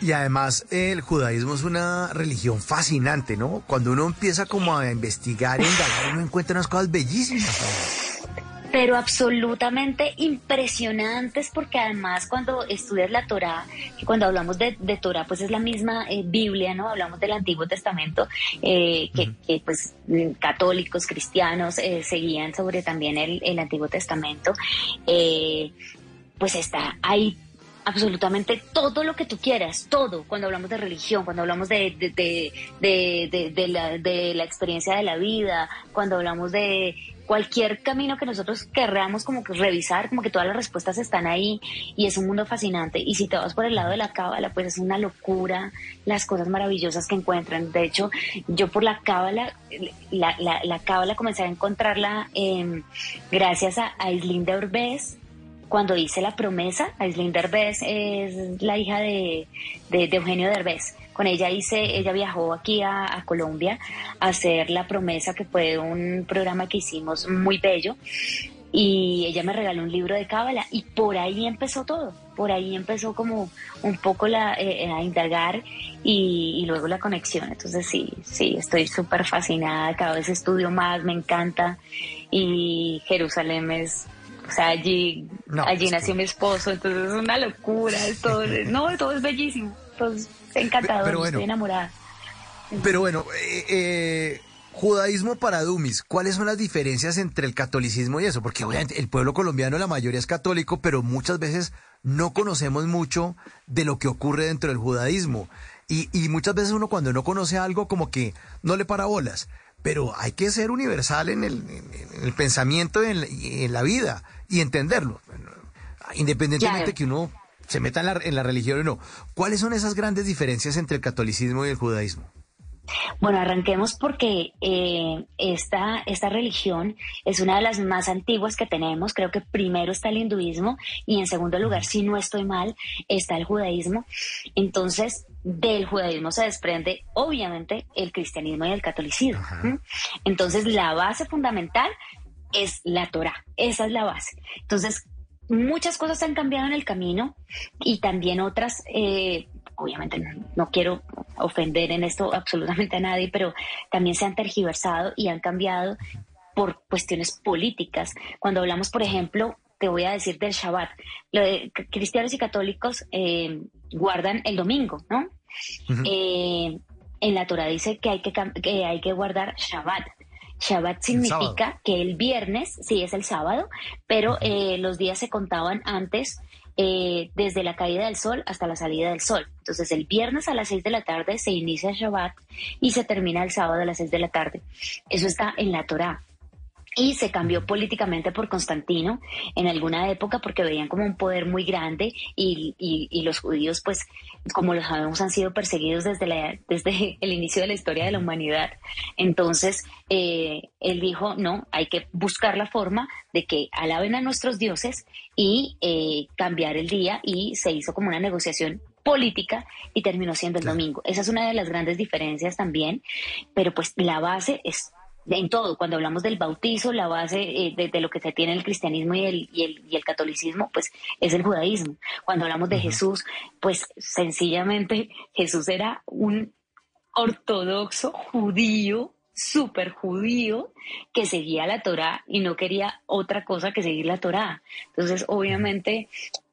Y además el judaísmo es una religión fascinante, ¿no? Cuando uno empieza como a investigar y indagar, uno encuentra unas cosas bellísimas. Pero absolutamente impresionantes porque además cuando estudias la Torah, que cuando hablamos de, de Torah pues es la misma eh, Biblia, ¿no? Hablamos del Antiguo Testamento, eh, que, que, pues católicos, cristianos eh, seguían sobre también el, el Antiguo Testamento, pues está ahí absolutamente todo lo que tú quieras, todo, cuando hablamos de religión, cuando hablamos de, de, de, de, la, de la experiencia de la vida, cuando hablamos de cualquier camino que nosotros querramos como que revisar, como que todas las respuestas están ahí y es un mundo fascinante. Y si te vas por el lado de la cábala, pues es una locura las cosas maravillosas que encuentran. De hecho, yo por la cábala, la, la, la cábala comencé a encontrarla eh, gracias a, a Islinda Urbés, cuando hice la promesa, Aislinn Derbez es la hija de, de, Eugenio Derbez. Con ella hice, ella viajó aquí a, Colombia a hacer la promesa, que fue un programa que hicimos muy bello. Y ella me regaló un libro de cábala y por ahí empezó todo. Por ahí empezó como un poco la, eh, a indagar y, y, luego la conexión. Entonces sí, sí, estoy súper fascinada. Cada vez estudio más, me encanta. Y Jerusalén es o sea, allí, allí nació mi esposo, entonces es una locura, todo, no, todo es bellísimo, todo es encantador, estoy enamorada. Pero bueno, eh, eh, judaísmo para Dumis, ¿cuáles son las diferencias entre el catolicismo y eso? Porque obviamente el pueblo colombiano, la mayoría es católico, pero muchas veces no conocemos mucho de lo que ocurre dentro del judaísmo. Y, y muchas veces uno cuando no conoce algo como que no le para bolas pero hay que ser universal en el, pensamiento y en, la vida y entenderlo, independientemente de que uno se meta en la, religión o no. ¿Cuáles son esas grandes diferencias entre el catolicismo y el judaísmo? Bueno, arranquemos porque eh, esta, esta religión es una de las más antiguas que tenemos. Creo que primero está el hinduismo y en segundo lugar, si no estoy mal, está el judaísmo. Entonces, del judaísmo se desprende obviamente el cristianismo y el catolicismo. Entonces, la base fundamental es la Torah, esa es la base. Entonces, muchas cosas han cambiado en el camino y también otras, eh, obviamente no, quiero ofender en esto absolutamente a nadie, pero también se han tergiversado y han cambiado por cuestiones políticas. Cuando hablamos, por ejemplo, te voy a decir del Shabbat, lo de, cristianos y católicos eh, guardan el domingo, ¿no? Eh, en la Torah dice que hay que, que hay que guardar Shabbat. Shabbat significa que el viernes, sí es el sábado, pero eh, los días se contaban antes eh, desde la caída del sol hasta la salida del sol. Entonces el viernes a las 6 de la tarde se inicia Shabbat y se termina el sábado a las 6 de la tarde. Eso está en la Torah y se cambió políticamente por Constantino en alguna época porque veían como un poder muy grande y, y, los judíos pues como lo sabemos han sido perseguidos desde, la, desde el inicio de la historia de la humanidad. Entonces eh, él dijo no, hay que buscar la forma de que alaben a nuestros dioses y eh, cambiar el día y se hizo como una negociación política y terminó siendo el domingo. Esa es una de las grandes diferencias también, pero pues la base es en todo, cuando hablamos del bautizo, la base eh, de, lo que se tiene el cristianismo y el, y el, y el catolicismo, pues es el judaísmo. Cuando hablamos de Jesús, pues sencillamente Jesús era un ortodoxo judío, súper judío, que seguía la Torá y no quería otra cosa que seguir la Torá. Entonces, obviamente,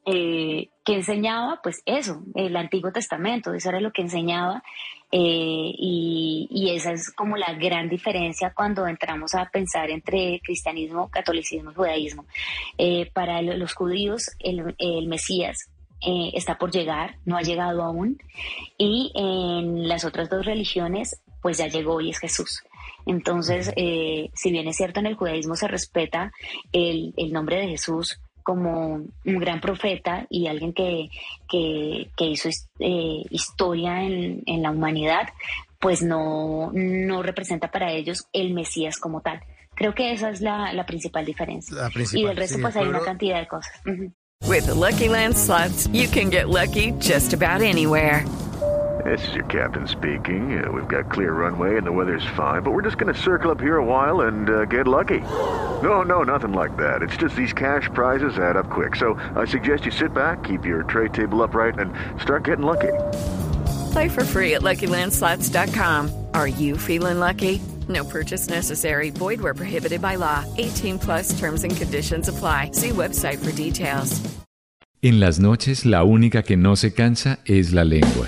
eh, ¿qué enseñaba? Pues eso, el Antiguo Testamento, eso era lo que enseñaba eh, y, esa es como la gran diferencia cuando entramos a pensar entre cristianismo, catolicismo y judaísmo. Eh, para los judíos, el, Mesías eh, está por llegar, no ha llegado aún, y en las otras dos religiones, pues ya llegó y es Jesús. Entonces, si bien es cierto, en el judaísmo se respeta el, el nombre de Jesús como un gran profeta y alguien que, que, hizo eh, historia en, en, la humanidad, pues no, no representa para ellos el Mesías como tal. Creo que esa es la, la principal diferencia. y del resto, pues hay una cantidad de cosas. With the Lucky Land slots, you can get lucky just about anywhere. This is your captain speaking. Uh, we've got clear runway and the weather's fine, but we're just going to circle up here a while and uh, get lucky. No, no, nothing like that. It's just these cash prizes add up quick. So I suggest you sit back, keep your tray table upright, and start getting lucky. Play for free at LuckyLandSlots.com. Are you feeling lucky? No purchase necessary. Void where prohibited by law. 18 plus terms and conditions apply. See website for details. En las noches, la única que no se cansa es la lengua.